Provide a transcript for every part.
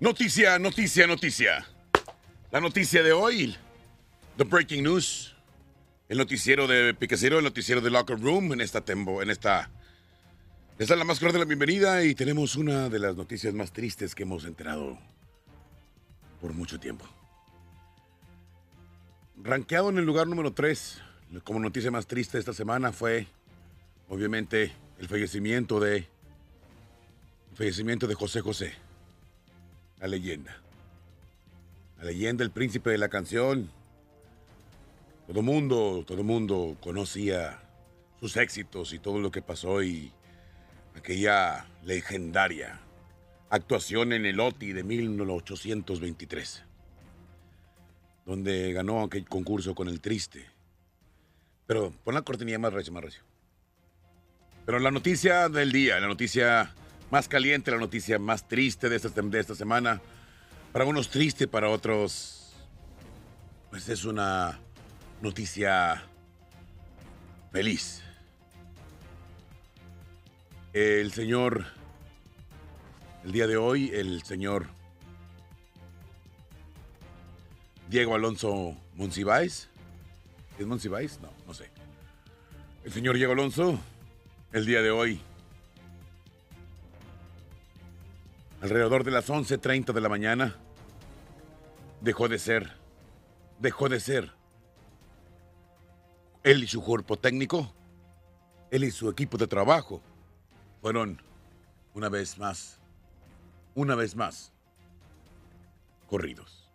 Noticia, noticia, noticia. La noticia de hoy, the breaking news, el noticiero de Picacero, el noticiero de Locker Room en esta tembo, en esta les da la más cordial la bienvenida y tenemos una de las noticias más tristes que hemos enterado por mucho tiempo. Ranqueado en el lugar número 3, como noticia más triste esta semana fue, obviamente, el fallecimiento de, el fallecimiento de José José, la leyenda. La leyenda, el príncipe de la canción. Todo mundo, todo mundo conocía sus éxitos y todo lo que pasó y aquella legendaria actuación en el OTI de 1823, donde ganó aquel concurso con el triste. Pero pon la cortinilla más recio, más recio. Pero la noticia del día, la noticia más caliente, la noticia más triste de esta, de esta semana, para unos triste, para otros, pues es una noticia feliz el señor, el día de hoy, el señor Diego Alonso Monsiváis. ¿Es Monsiváis? No, no sé. El señor Diego Alonso, el día de hoy, alrededor de las 11.30 de la mañana, dejó de ser, dejó de ser él y su cuerpo técnico, él y su equipo de trabajo, fueron una vez más, una vez más, corridos.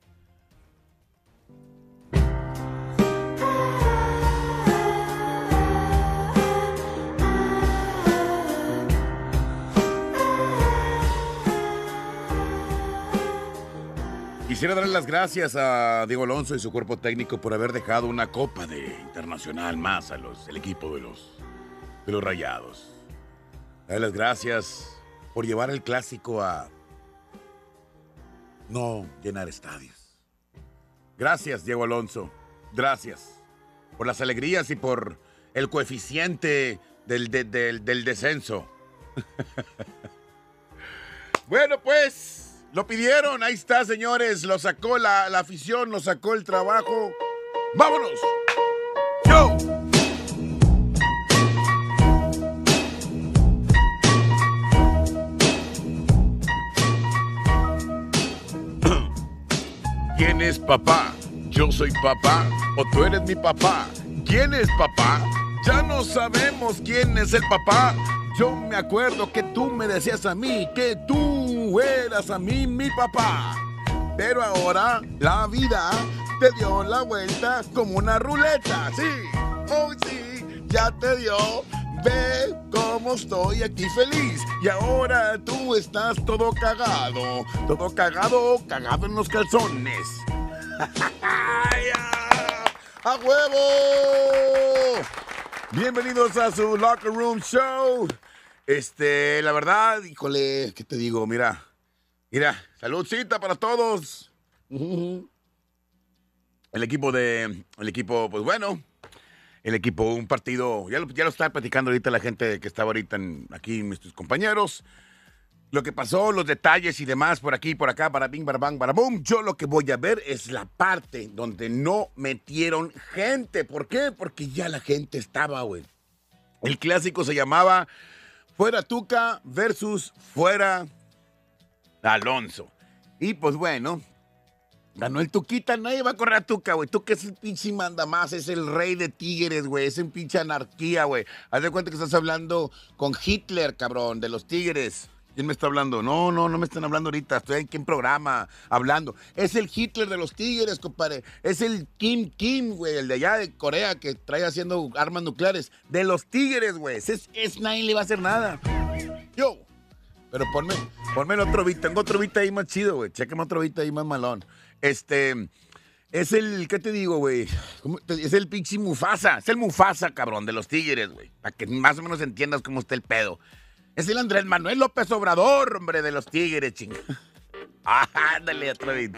Quisiera darle las gracias a Diego Alonso y su cuerpo técnico por haber dejado una copa de internacional más a los, el equipo de los, de los Rayados. Darle las gracias por llevar el clásico a no llenar estadios. Gracias, Diego Alonso. Gracias por las alegrías y por el coeficiente del, del descenso. bueno, pues, lo pidieron. Ahí está, señores. Lo sacó la, la afición, lo sacó el trabajo. ¡Vámonos! ¡Yo! ¿Quién es papá? ¿Yo soy papá o tú eres mi papá? ¿Quién es papá? Ya no sabemos quién es el papá. Yo me acuerdo que tú me decías a mí que tú eras a mí mi papá. Pero ahora la vida te dio la vuelta como una ruleta. Sí, oh sí, ya te dio Ve cómo estoy aquí feliz. Y ahora tú estás todo cagado. Todo cagado, cagado en los calzones. ¡A huevo! Bienvenidos a su Locker Room Show. Este, la verdad, híjole, ¿qué te digo? Mira, mira, saludcita para todos. El equipo de, el equipo, pues bueno, el equipo, un partido, ya lo, ya lo está platicando ahorita la gente que estaba ahorita aquí, mis compañeros. Lo que pasó, los detalles y demás por aquí, por acá, para bing, para bang, para boom. Yo lo que voy a ver es la parte donde no metieron gente. ¿Por qué? Porque ya la gente estaba, güey. El clásico se llamaba Fuera Tuca versus Fuera Alonso. Y pues bueno, Ganó el Tuquita, nadie va a correr a Tuca, güey. Tuca es el pinche manda más, es el rey de tigres, güey. Es un pinche anarquía, güey. Haz de cuenta que estás hablando con Hitler, cabrón, de los tigres. ¿Quién me está hablando? No, no, no me están hablando ahorita. Estoy aquí en programa hablando. Es el Hitler de los tigres, compadre. Es el Kim Kim, güey, el de allá de Corea que trae haciendo armas nucleares. De los tigres, güey. Es, es le va a hacer nada. Yo. Pero ponme, ponme el otro beat. Tengo otro beat ahí más chido, güey. Chéqueme otro beat ahí más malón. Este. Es el, ¿qué te digo, güey? Es el pinche Mufasa. Es el Mufasa, cabrón, de los Tigres, güey. Para que más o menos entiendas cómo está el pedo. Es el Andrés Manuel López Obrador, hombre, de los Tigres, ching. Ah, ándale, vez.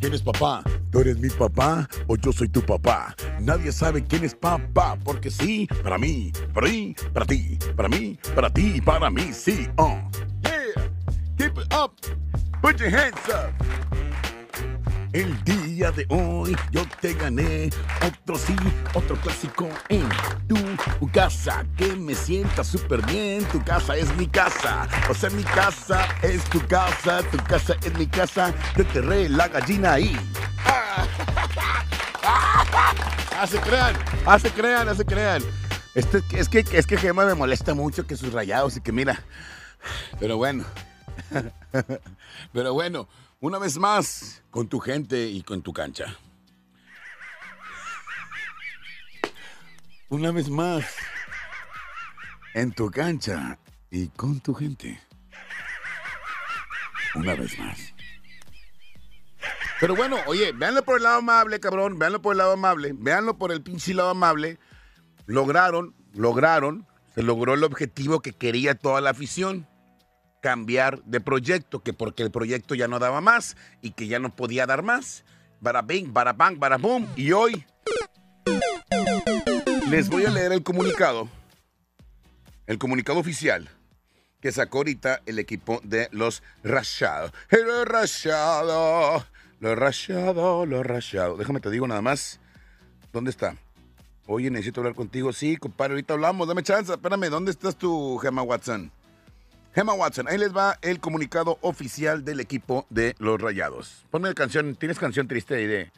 ¿Quién es papá? ¿Tú eres mi papá o yo soy tu papá? Nadie sabe quién es papá, porque sí, para mí, para mí, para ti, para mí, para ti, para mí, sí. Oh. Yeah, keep it up. Put your hands up. El día de hoy yo te gané otro sí, otro clásico en tu casa. Que me sienta súper bien, tu casa es mi casa. O sea, mi casa es tu casa, tu casa es mi casa. Te re la gallina ahí. Hace crean, hace crean, hace crean. Este, es, que, es que Gema me molesta mucho que sus rayados y que mira. Pero bueno. Pero bueno, una vez más, con tu gente y con tu cancha. Una vez más, en tu cancha y con tu gente. Una vez más. Pero bueno, oye, véanlo por el lado amable, cabrón. Véanlo por el lado amable. Véanlo por el pinche lado amable. Lograron, lograron, se logró el objetivo que quería toda la afición cambiar de proyecto, que porque el proyecto ya no daba más y que ya no podía dar más. Bara bing, bara bang, boom. Y hoy les voy a leer el comunicado, el comunicado oficial que sacó ahorita el equipo de los Rachados. Los Rachados, los Rachados, los Rachados. Déjame te digo nada más. ¿Dónde está? Oye, necesito hablar contigo. Sí, compadre, ahorita hablamos. Dame chance. Espérame, ¿dónde estás tú, Gemma Watson? Gemma Watson, ahí les va el comunicado oficial del equipo de los Rayados. Ponme la canción, ¿tienes canción triste ahí de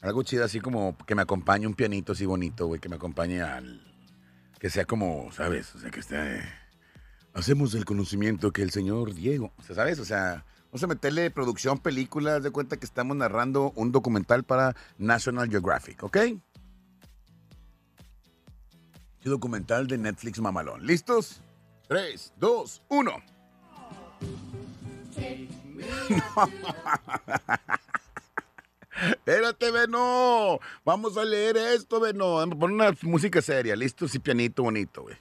algo chido así como que me acompañe un pianito así bonito, güey, que me acompañe al... que sea como, ¿sabes? O sea, que esté... Hacemos el conocimiento que el señor Diego, o sea, ¿sabes? O sea, vamos a meterle producción, películas, de cuenta que estamos narrando un documental para National Geographic, ¿ok? Un documental de Netflix Mamalón. ¿Listos? 3, 2, 1. Espérate, Beno. Vamos a leer esto, Beno. Pon una música seria, listo, sí, pianito bonito, güey.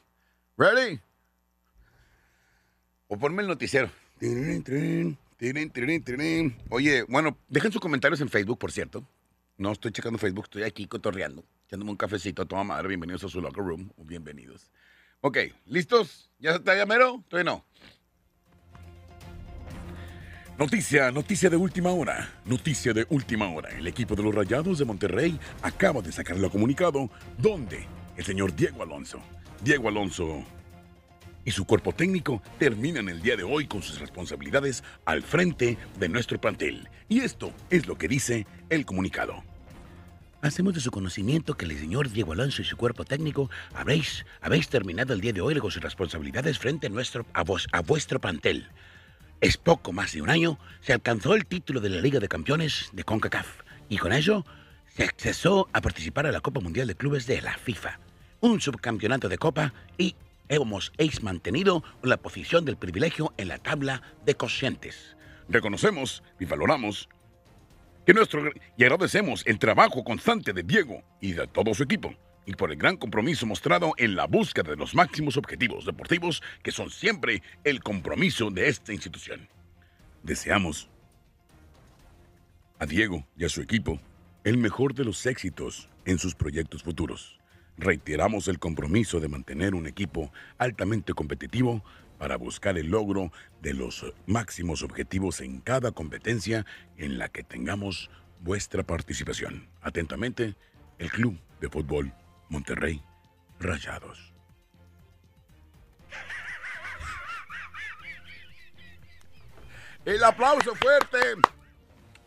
¿Ready? O ponme el noticiero. Oye, bueno, dejen sus comentarios en Facebook, por cierto. No estoy checando Facebook, estoy aquí cotorreando, echándome un cafecito. Toma madre, bienvenidos a su locker room. Bienvenidos. Ok, ¿listos? ¿Ya está llamero? Todavía no. Noticia, noticia de última hora. Noticia de última hora. El equipo de los Rayados de Monterrey acaba de sacar el comunicado donde el señor Diego Alonso, Diego Alonso y su cuerpo técnico terminan el día de hoy con sus responsabilidades al frente de nuestro plantel. Y esto es lo que dice el comunicado. Hacemos de su conocimiento que el señor Diego Alonso y su cuerpo técnico habéis, habéis terminado el día de hoy con sus responsabilidades frente a, nuestro, a, vos, a vuestro plantel. Es poco más de un año, se alcanzó el título de la Liga de Campeones de CONCACAF y con ello se accesó a participar a la Copa Mundial de Clubes de la FIFA, un subcampeonato de Copa y hemos mantenido la posición del privilegio en la tabla de cocientes. Reconocemos y valoramos nuestro, y agradecemos el trabajo constante de Diego y de todo su equipo y por el gran compromiso mostrado en la búsqueda de los máximos objetivos deportivos que son siempre el compromiso de esta institución. Deseamos a Diego y a su equipo el mejor de los éxitos en sus proyectos futuros. Reiteramos el compromiso de mantener un equipo altamente competitivo para buscar el logro de los máximos objetivos en cada competencia en la que tengamos vuestra participación. Atentamente, el Club de Fútbol Monterrey Rayados. El aplauso fuerte.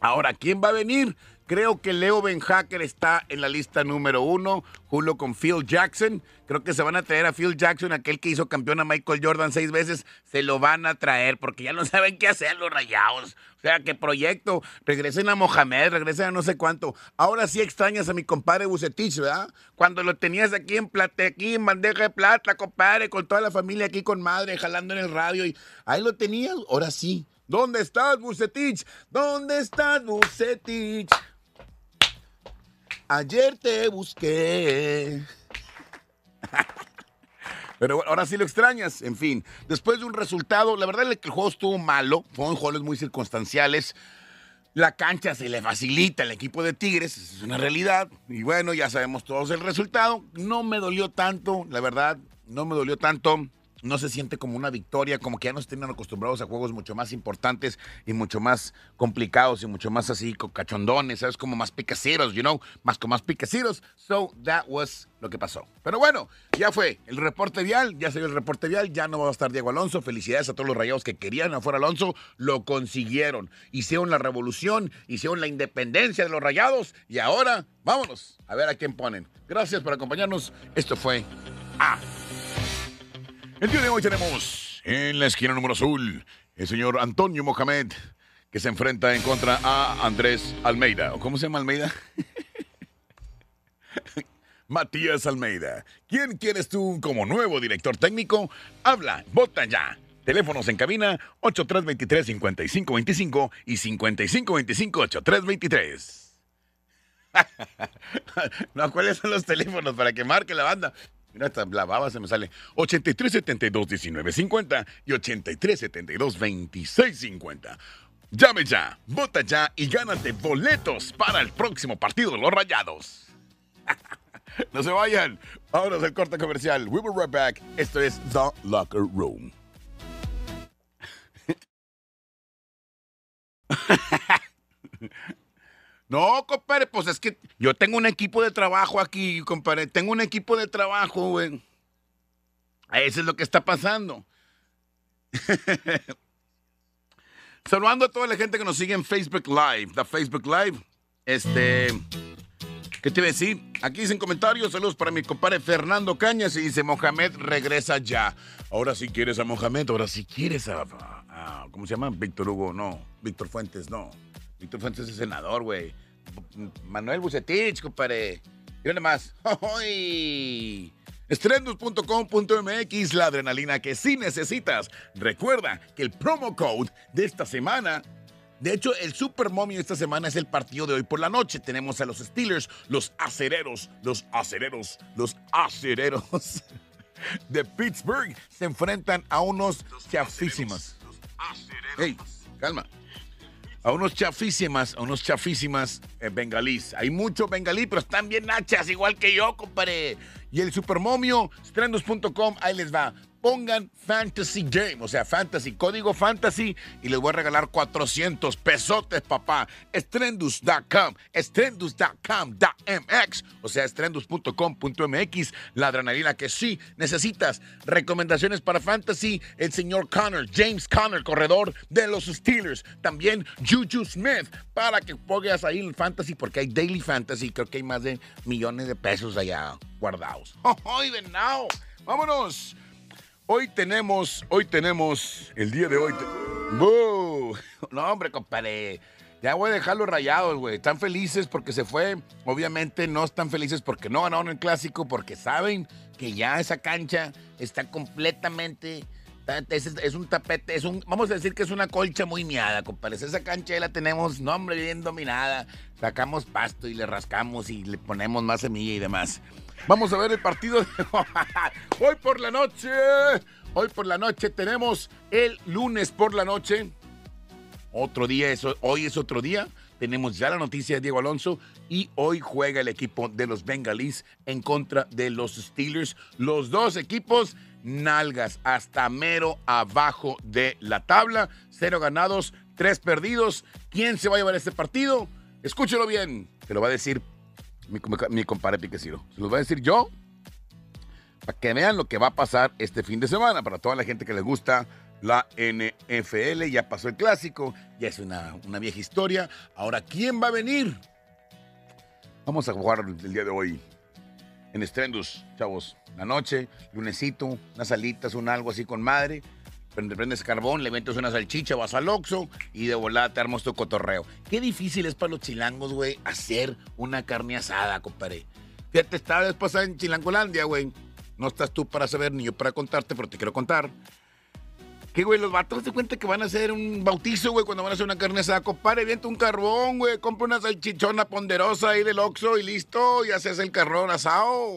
Ahora, ¿quién va a venir? Creo que Leo Ben Hacker está en la lista número uno, Julio con Phil Jackson. Creo que se van a traer a Phil Jackson, aquel que hizo campeón a Michael Jordan seis veces. Se lo van a traer porque ya no saben qué hacer los rayados. O sea, qué proyecto. Regresen a Mohamed, regresen a no sé cuánto. Ahora sí extrañas a mi compadre Bucetich, ¿verdad? Cuando lo tenías aquí en plata, aquí en bandeja de plata, compadre, con toda la familia aquí con madre, jalando en el radio. Y ahí lo tenías. Ahora sí. ¿Dónde estás, Bucetich? ¿Dónde estás, Bucetich? Ayer te busqué. Pero ahora sí lo extrañas. En fin, después de un resultado, la verdad es que el juego estuvo malo. Fueron juegos muy circunstanciales. La cancha se le facilita al equipo de Tigres, es una realidad. Y bueno, ya sabemos todos el resultado. No me dolió tanto, la verdad, no me dolió tanto. No se siente como una victoria, como que ya nos tienen acostumbrados a juegos mucho más importantes y mucho más complicados y mucho más así cachondones, ¿sabes? Como más picaceros, you know, más con más picaceros. So that was lo que pasó. Pero bueno, ya fue el reporte vial, ya salió el reporte vial, ya no va a estar Diego Alonso. Felicidades a todos los rayados que querían afuera Alonso, lo consiguieron. Hicieron la revolución, hicieron la independencia de los rayados y ahora vámonos a ver a quién ponen. Gracias por acompañarnos. Esto fue A. El día de hoy tenemos en la esquina número azul el señor Antonio Mohamed, que se enfrenta en contra a Andrés Almeida. ¿O cómo se llama Almeida? Matías Almeida. ¿Quién quieres tú como nuevo director técnico? Habla, vota ya. Teléfonos en cabina 8323-5525 y 5525-8323. no, ¿cuáles son los teléfonos para que marque la banda? Mira, hasta la baba se me sale. 8372-1950 y 8372-2650. Llame ya, vota ya y gánate boletos para el próximo partido de los Rayados. no se vayan. Es el corte comercial. We will right back. Esto es The Locker Room. No, compadre, pues es que yo tengo un equipo de trabajo aquí, compadre. Tengo un equipo de trabajo, güey. Eso es lo que está pasando. Saludando a toda la gente que nos sigue en Facebook Live. La Facebook Live. Este. ¿Qué te iba a decir? Aquí dicen comentarios. Saludos para mi compadre Fernando Cañas. Y dice: Mohamed regresa ya. Ahora sí quieres a Mohamed. Ahora sí quieres a. a ¿Cómo se llama? Víctor Hugo. No. Víctor Fuentes. No. Víctor Fuentes es senador, güey. Manuel Bucetich, compadre. Mira más. Estrendos.com.mx, la adrenalina que sí necesitas. Recuerda que el promo code de esta semana de hecho, el Super Mommy esta semana es el partido de hoy por la noche. Tenemos a los Steelers, los acereros, los acereros, los acereros de Pittsburgh. Se enfrentan a unos chafísimos. Hey, calma a unos chafísimas, a unos chafísimas eh, bengalís. Hay mucho bengalí, pero están bien hachas, igual que yo, compadre. Y el supermomio, strandos.com, ahí les va pongan Fantasy Game, o sea, Fantasy, código Fantasy, y les voy a regalar 400 pesotes, papá. Estrendus.com, estrendus.com.mx, o sea, estrendus.com.mx, la adrenalina que sí necesitas. Recomendaciones para Fantasy, el señor Connor, James Connor, corredor de los Steelers. También Juju Smith, para que pongas ahí el Fantasy, porque hay Daily Fantasy, creo que hay más de millones de pesos allá guardados. ¡Oh, now! ¡Vámonos! Hoy tenemos, hoy tenemos, el día de hoy. No, hombre, compadre. Ya voy a dejarlos rayados, güey. Están felices porque se fue. Obviamente no están felices porque no ganaron el clásico, porque saben que ya esa cancha está completamente. Es, un tapete, es un, vamos a decir que es una colcha muy miada, compadre. Esa cancha ya la tenemos, no, hombre, bien dominada. Sacamos pasto y le rascamos y le ponemos más semilla y demás. Vamos a ver el partido hoy por la noche. Hoy por la noche tenemos el lunes por la noche. Otro día, hoy es otro día. Tenemos ya la noticia de Diego Alonso y hoy juega el equipo de los Bengalís en contra de los Steelers. Los dos equipos nalgas hasta mero abajo de la tabla. Cero ganados, tres perdidos. ¿Quién se va a llevar este partido? Escúchelo bien. Se lo va a decir mi, mi compadre Piqueciro. Se los voy a decir yo para que vean lo que va a pasar este fin de semana. Para toda la gente que les gusta la NFL, ya pasó el clásico, ya es una, una vieja historia. Ahora, ¿quién va a venir? Vamos a jugar el día de hoy en Estrendus, chavos. La noche, lunesito, unas alitas, un algo así con madre prendes carbón, le metes una salchicha, vas al Oxxo y de volada te armas tu cotorreo. Qué difícil es para los chilangos, güey, hacer una carne asada, compadre. Fíjate, estaba después en Chilangolandia, güey. No estás tú para saber ni yo para contarte, pero te quiero contar. Que, güey, los vatos se cuenta que van a hacer un bautizo, güey, cuando van a hacer una carne asada. Compadre, viente un carbón, güey, compra una salchichona ponderosa ahí del Oxxo y listo, y haces el carbón asado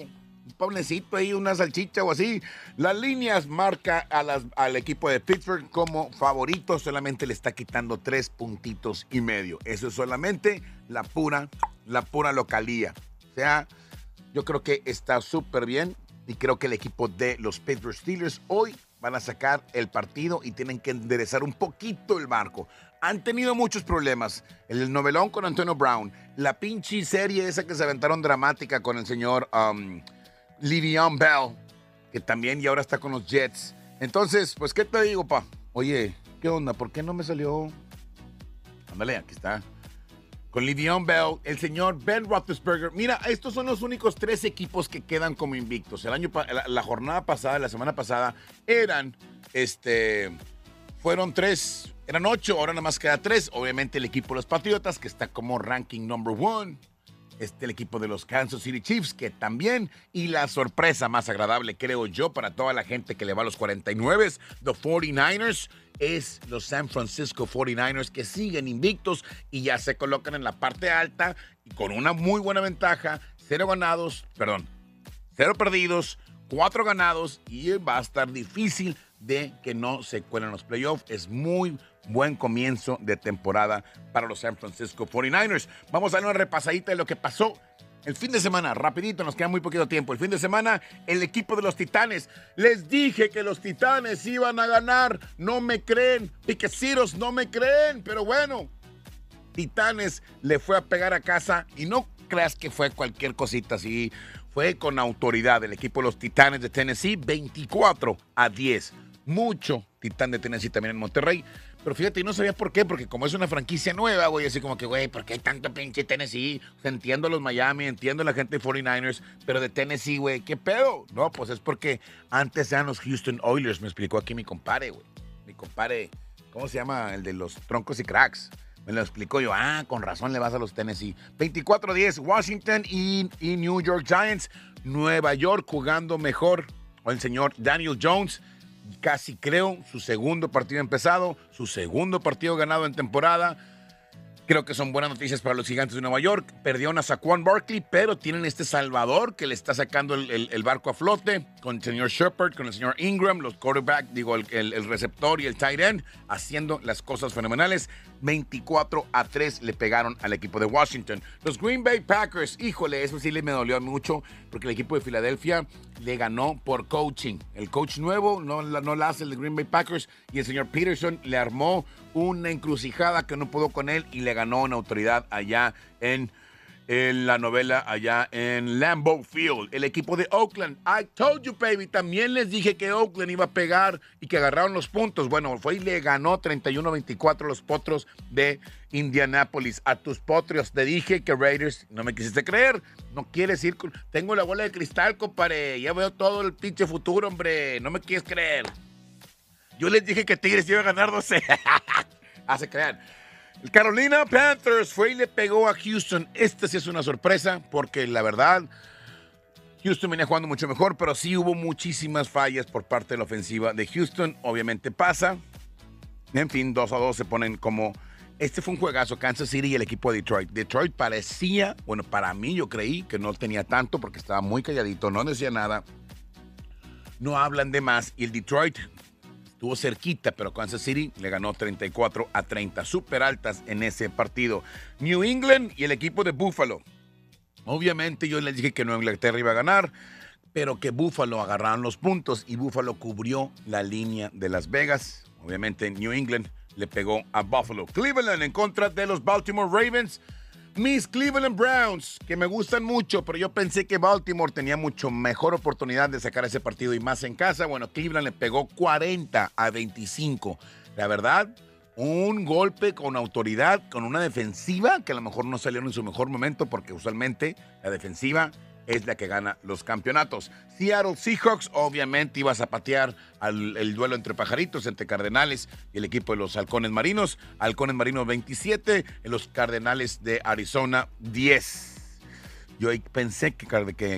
panecito ahí, una salchicha o así. Las líneas marca a las, al equipo de Pittsburgh como favorito, solamente le está quitando tres puntitos y medio. Eso es solamente la pura, la pura localía. O sea, yo creo que está súper bien y creo que el equipo de los Pittsburgh Steelers hoy van a sacar el partido y tienen que enderezar un poquito el marco. Han tenido muchos problemas. El novelón con Antonio Brown, la pinche serie esa que se aventaron dramática con el señor um, Livion Bell, que también y ahora está con los Jets. Entonces, pues, ¿qué te digo, pa? Oye, ¿qué onda? ¿Por qué no me salió? Ándale, aquí está con Livion Bell, el señor Ben Roethlisberger. Mira, estos son los únicos tres equipos que quedan como invictos. El año, la, jornada pasada, la semana pasada, eran, este, fueron tres, eran ocho, ahora nada más queda tres. Obviamente el equipo de los Patriotas, que está como ranking number one. Este, el equipo de los Kansas City Chiefs, que también, y la sorpresa más agradable, creo yo, para toda la gente que le va a los 49, los 49ers, es los San Francisco 49ers que siguen invictos y ya se colocan en la parte alta y con una muy buena ventaja, cero ganados, perdón, cero perdidos, cuatro ganados y va a estar difícil de que no se cuelen los playoffs. Es muy buen comienzo de temporada para los San Francisco 49ers. Vamos a dar una repasadita de lo que pasó el fin de semana, rapidito, nos queda muy poquito tiempo. El fin de semana, el equipo de los Titanes. Les dije que los Titanes iban a ganar. No me creen. Piqueciros, no me creen. Pero bueno, Titanes le fue a pegar a casa y no creas que fue cualquier cosita así. Fue con autoridad el equipo de los Titanes de Tennessee, 24 a 10. Mucho Titán de Tennessee también en Monterrey. Pero fíjate, no sabía por qué, porque como es una franquicia nueva, güey, así como que, güey, ¿por qué hay tanto pinche Tennessee? entiendo los Miami, entiendo la gente de 49ers, pero de Tennessee, güey, ¿qué pedo? No, pues es porque antes eran los Houston Oilers, me explicó aquí mi compadre, güey. Mi compadre, ¿cómo se llama? El de los troncos y cracks. Me lo explicó yo, ah, con razón le vas a los Tennessee. 24-10, Washington y, y New York Giants. Nueva York jugando mejor. O el señor Daniel Jones casi creo, su segundo partido empezado, su segundo partido ganado en temporada. Creo que son buenas noticias para los gigantes de Nueva York. Perdió a Saquon Barkley, pero tienen este Salvador que le está sacando el, barco a flote con el señor Shepard, con el señor Ingram, los quarterback, digo, el, receptor y el tight end, haciendo las cosas fenomenales. 24 a 3 le pegaron al equipo de Washington. Los Green Bay Packers, híjole, eso sí le me dolió mucho porque el equipo de Filadelfia le ganó por coaching. El coach nuevo no, no hace el de Green Bay Packers y el señor Peterson le armó una encrucijada que no pudo con él y le ganó una autoridad allá en en la novela allá en Lambeau Field. El equipo de Oakland. I told you, baby. También les dije que Oakland iba a pegar y que agarraron los puntos. Bueno, fue y le ganó 31-24 los potros de Indianapolis. A tus potros te dije que Raiders, no me quisiste creer. No quieres ir. Tengo la bola de cristal, compadre. Ya veo todo el pinche futuro, hombre. No me quieres creer. Yo les dije que Tigres iba a ganar 12. Hace crean. El Carolina Panthers fue y le pegó a Houston. Esta sí es una sorpresa porque la verdad, Houston venía jugando mucho mejor, pero sí hubo muchísimas fallas por parte de la ofensiva de Houston. Obviamente pasa. En fin, 2 a 2 se ponen como... Este fue un juegazo, Kansas City y el equipo de Detroit. Detroit parecía, bueno, para mí yo creí que no tenía tanto porque estaba muy calladito, no decía nada. No hablan de más. Y el Detroit Estuvo cerquita, pero Kansas City le ganó 34 a 30. Súper altas en ese partido. New England y el equipo de Buffalo. Obviamente yo les dije que Nueva Inglaterra iba a ganar, pero que Buffalo agarraron los puntos y Buffalo cubrió la línea de Las Vegas. Obviamente New England le pegó a Buffalo. Cleveland en contra de los Baltimore Ravens. Mis Cleveland Browns, que me gustan mucho, pero yo pensé que Baltimore tenía mucho mejor oportunidad de sacar ese partido y más en casa. Bueno, Cleveland le pegó 40 a 25. La verdad, un golpe con autoridad, con una defensiva que a lo mejor no salieron en su mejor momento, porque usualmente la defensiva es la que gana los campeonatos. Seattle Seahawks, obviamente, iba a zapatear al, el duelo entre pajaritos, entre Cardenales y el equipo de los Halcones Marinos. Halcones Marinos 27, en los Cardenales de Arizona 10. Yo pensé que,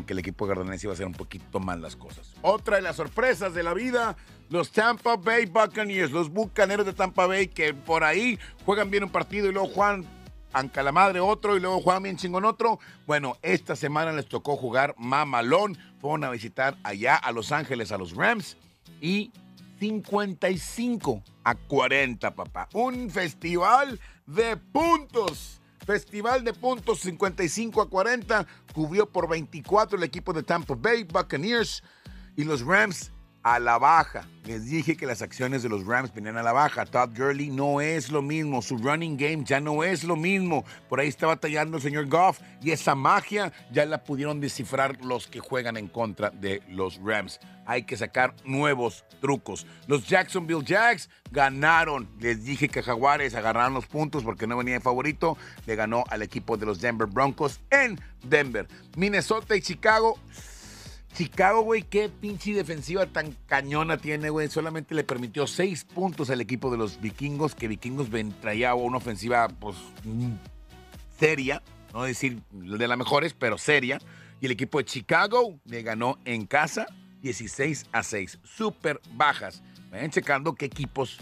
el equipo de Cardenales iba a hacer un poquito mal las cosas. Otra de las sorpresas de la vida, los Tampa Bay Buccaneers, los Bucaneros de Tampa Bay, que por ahí juegan bien un partido y luego juegan Anca la madre otro y luego juegan bien chingón otro. Bueno, esta semana les tocó jugar mamalón. Fueron a visitar allá a Los Ángeles a los Rams y 55 a 40, papá. Un festival de puntos. Festival de puntos 55 a 40. Cubrió por 24 el equipo de Tampa Bay Buccaneers y los Rams a la baja. Les dije que las acciones de los Rams venían a la baja. Todd Gurley no es lo mismo. Su running game ya no es lo mismo. Por ahí está batallando el señor Goff. Y esa magia ya la pudieron descifrar los que juegan en contra de los Rams. Hay que sacar nuevos trucos. Los Jacksonville Jags ganaron. Les dije que Jaguares agarraron los puntos porque no venía de favorito. Le ganó al equipo de los Denver Broncos en Denver. Minnesota y Chicago. Chicago, güey, qué pinche defensiva tan cañona tiene, güey. Solamente le permitió seis puntos al equipo de los vikingos, que vikingos traía una ofensiva, pues, mm, seria. No decir de las mejores, pero seria. Y el equipo de Chicago le ganó en casa 16 a 6. Súper bajas. Vayan checando qué equipos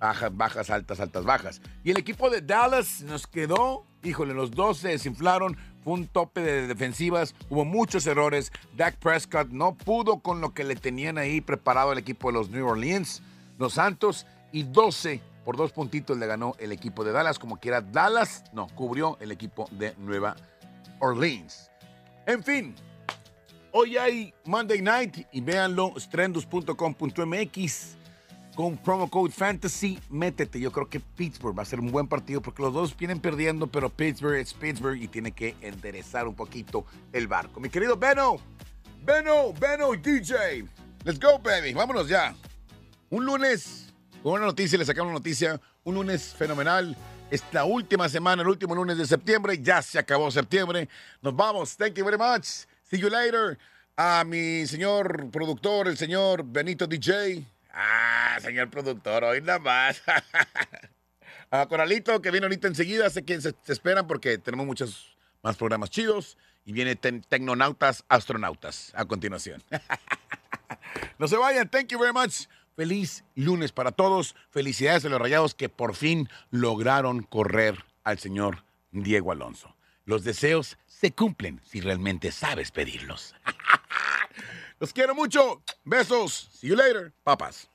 bajas, bajas, altas, altas, bajas. Y el equipo de Dallas nos quedó, híjole, los dos se desinflaron fue un tope de defensivas, hubo muchos errores. Dak Prescott no pudo con lo que le tenían ahí preparado el equipo de los New Orleans, los Santos, y 12 por dos puntitos le ganó el equipo de Dallas. Como quiera, Dallas no cubrió el equipo de Nueva Orleans. En fin, hoy hay Monday Night y véanlo, strendos.com.mx con promo code Fantasy, métete. Yo creo que Pittsburgh va a ser un buen partido porque los dos vienen perdiendo, pero Pittsburgh es Pittsburgh y tiene que enderezar un poquito el barco. Mi querido Beno, Beno, Beno DJ. Let's go, baby. Vámonos ya. Un lunes, con una noticia, le sacamos una noticia. Un lunes fenomenal. Es la última semana, el último lunes de septiembre. Ya se acabó septiembre. Nos vamos. Thank you very much. See you later. A mi señor productor, el señor Benito DJ. Ah, señor productor, hoy nada más. A Coralito, que viene ahorita enseguida, sé que se, esperan porque tenemos muchos más programas chidos. Y viene Tecnonautas Astronautas a continuación. no se vayan, thank you very much. Feliz lunes para todos. Felicidades a los rayados que por fin lograron correr al señor Diego Alonso. Los deseos se cumplen si realmente sabes pedirlos. Los quiero mucho. Besos. See you later. Papas.